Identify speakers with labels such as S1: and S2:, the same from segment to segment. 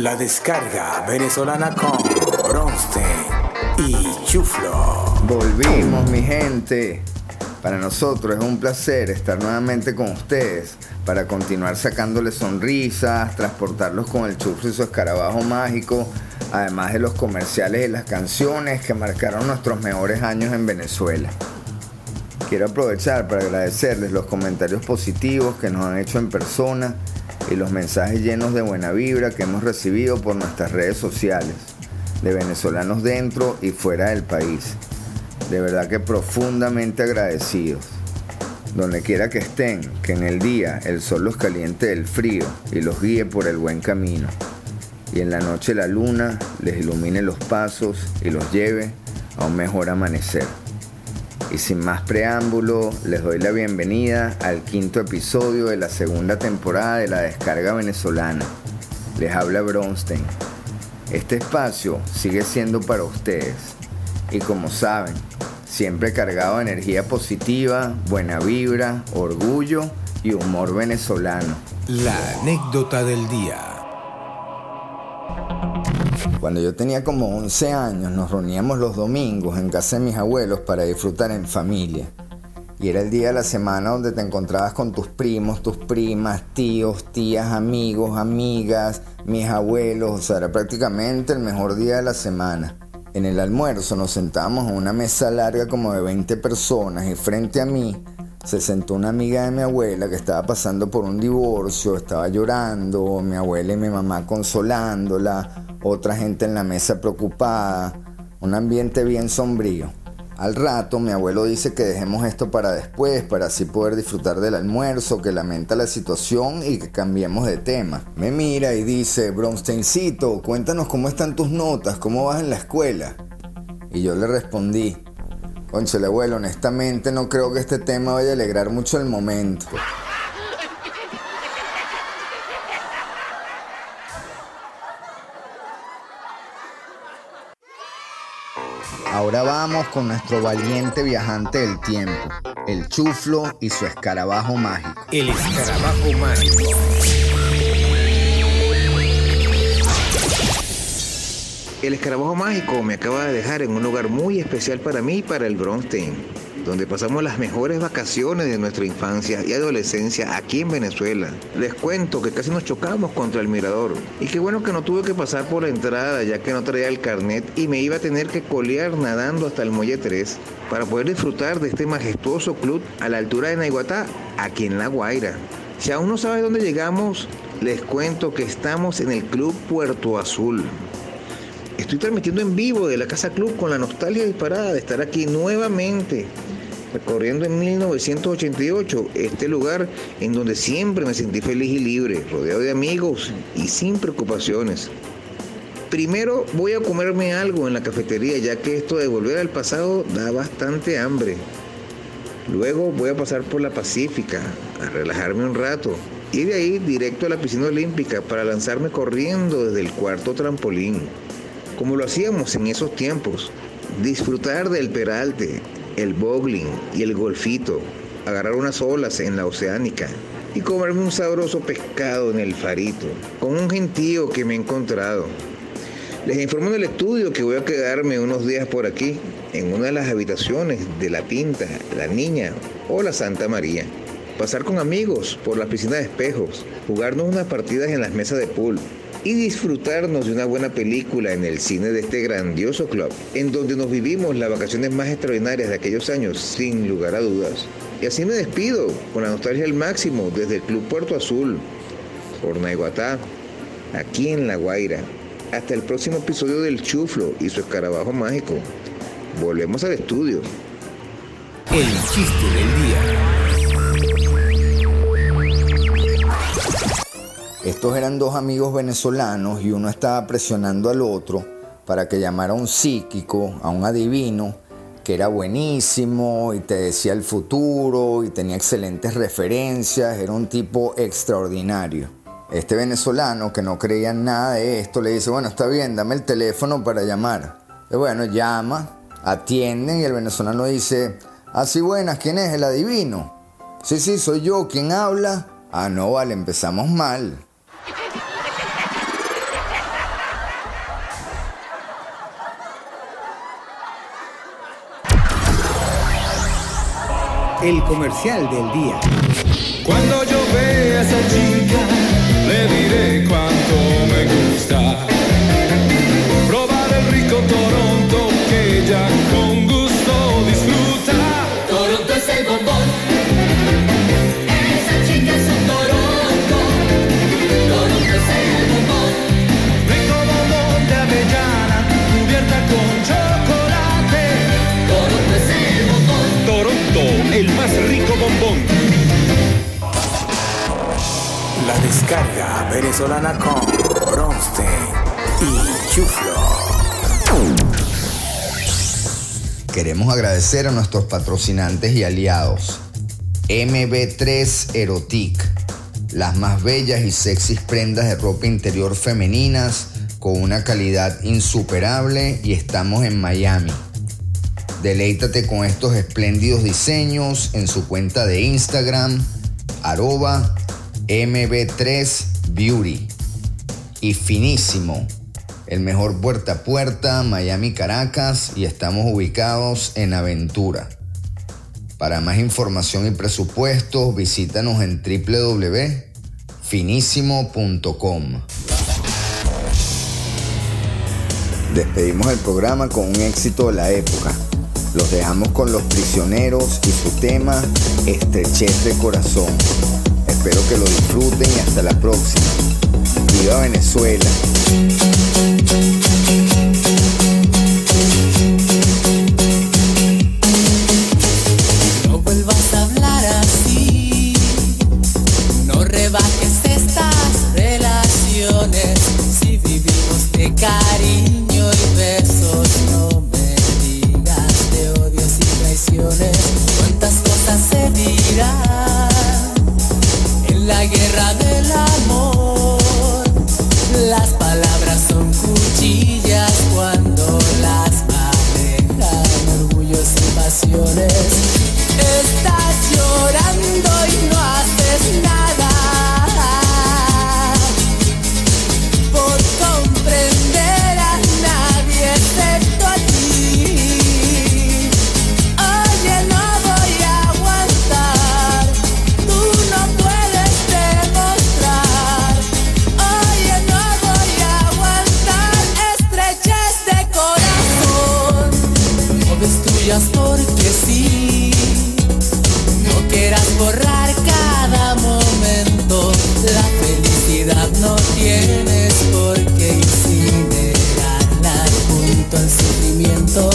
S1: La descarga venezolana con Bronstein y Chuflo.
S2: Volvimos, mi gente. Para nosotros es un placer estar nuevamente con ustedes para continuar sacándoles sonrisas, transportarlos con el chuflo y su escarabajo mágico, además de los comerciales y las canciones que marcaron nuestros mejores años en Venezuela. Quiero aprovechar para agradecerles los comentarios positivos que nos han hecho en persona y los mensajes llenos de buena vibra que hemos recibido por nuestras redes sociales, de venezolanos dentro y fuera del país. De verdad que profundamente agradecidos. Donde quiera que estén, que en el día el sol los caliente del frío y los guíe por el buen camino. Y en la noche la luna les ilumine los pasos y los lleve a un mejor amanecer. Y sin más preámbulo, les doy la bienvenida al quinto episodio de la segunda temporada de la descarga venezolana. Les habla Bronstein. Este espacio sigue siendo para ustedes. Y como saben, siempre cargado de energía positiva, buena vibra, orgullo y humor venezolano.
S1: La anécdota del día.
S2: Cuando yo tenía como 11 años nos reuníamos los domingos en casa de mis abuelos para disfrutar en familia. Y era el día de la semana donde te encontrabas con tus primos, tus primas, tíos, tías, amigos, amigas, mis abuelos. O sea, era prácticamente el mejor día de la semana. En el almuerzo nos sentábamos en una mesa larga como de 20 personas y frente a mí se sentó una amiga de mi abuela que estaba pasando por un divorcio, estaba llorando, mi abuela y mi mamá consolándola, otra gente en la mesa preocupada, un ambiente bien sombrío. Al rato mi abuelo dice que dejemos esto para después, para así poder disfrutar del almuerzo, que lamenta la situación y que cambiemos de tema. Me mira y dice, Bronsteincito, cuéntanos cómo están tus notas, cómo vas en la escuela. Y yo le respondí, Conchale, abuelo, honestamente no creo que este tema vaya a alegrar mucho el momento. Ahora vamos con nuestro valiente viajante del tiempo, el chuflo y su escarabajo mágico.
S1: El escarabajo mágico.
S3: El escarabajo mágico me acaba de dejar en un lugar muy especial para mí y para el Bronstein, donde pasamos las mejores vacaciones de nuestra infancia y adolescencia aquí en Venezuela. Les cuento que casi nos chocamos contra el mirador y qué bueno que no tuve que pasar por la entrada ya que no traía el carnet y me iba a tener que colear nadando hasta el muelle 3 para poder disfrutar de este majestuoso club a la altura de Naiguatá, aquí en La Guaira. Si aún no sabes dónde llegamos, les cuento que estamos en el Club Puerto Azul. Estoy transmitiendo en vivo de la Casa Club con la nostalgia disparada de estar aquí nuevamente, recorriendo en 1988 este lugar en donde siempre me sentí feliz y libre, rodeado de amigos y sin preocupaciones. Primero voy a comerme algo en la cafetería ya que esto de volver al pasado da bastante hambre. Luego voy a pasar por la Pacífica a relajarme un rato y de ahí directo a la piscina olímpica para lanzarme corriendo desde el cuarto trampolín como lo hacíamos en esos tiempos. Disfrutar del peralte, el bogling y el golfito, agarrar unas olas en la oceánica y comerme un sabroso pescado en el farito, con un gentío que me he encontrado. Les informo en el estudio que voy a quedarme unos días por aquí, en una de las habitaciones de La Pinta, La Niña o La Santa María. Pasar con amigos por la piscina de espejos, jugarnos unas partidas en las mesas de pool, y disfrutarnos de una buena película en el cine de este grandioso club, en donde nos vivimos las vacaciones más extraordinarias de aquellos años, sin lugar a dudas. Y así me despido, con la nostalgia al máximo, desde el Club Puerto Azul, por Naiguatá, aquí en La Guaira. Hasta el próximo episodio del Chuflo y su escarabajo mágico. Volvemos al estudio.
S1: El chiste del día.
S2: Estos eran dos amigos venezolanos y uno estaba presionando al otro para que llamara a un psíquico, a un adivino, que era buenísimo y te decía el futuro y tenía excelentes referencias, era un tipo extraordinario. Este venezolano que no creía en nada de esto le dice, bueno, está bien, dame el teléfono para llamar. Bueno, llama, atienden y el venezolano dice, así buenas, ¿quién es el adivino? Sí, sí, soy yo, ¿quién habla? Ah, no, vale, empezamos mal.
S1: El comercial del día.
S4: Cuando yo vea a esa chica, le diré cuánto me gusta. El más rico bombón.
S1: La descarga venezolana con Bronstein y Chuflo.
S2: Queremos agradecer a nuestros patrocinantes y aliados. MB3 Erotic, las más bellas y sexys prendas de ropa interior femeninas con una calidad insuperable y estamos en Miami. Deleítate con estos espléndidos diseños en su cuenta de Instagram, arroba MB3Beauty. Y finísimo, el mejor puerta a puerta, Miami Caracas y estamos ubicados en Aventura. Para más información y presupuestos, visítanos en www.finísimo.com. Despedimos el programa con un éxito de la época. Los dejamos con los prisioneros y su tema Estrechez de Corazón. Espero que lo disfruten y hasta la próxima. Viva Venezuela.
S5: No vuelvas a Cuántas cosas se dirán en la guerra del amor. Porque sí. No quieras borrar cada momento. La felicidad no tienes por qué incinerarla junto al sufrimiento.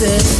S1: pieces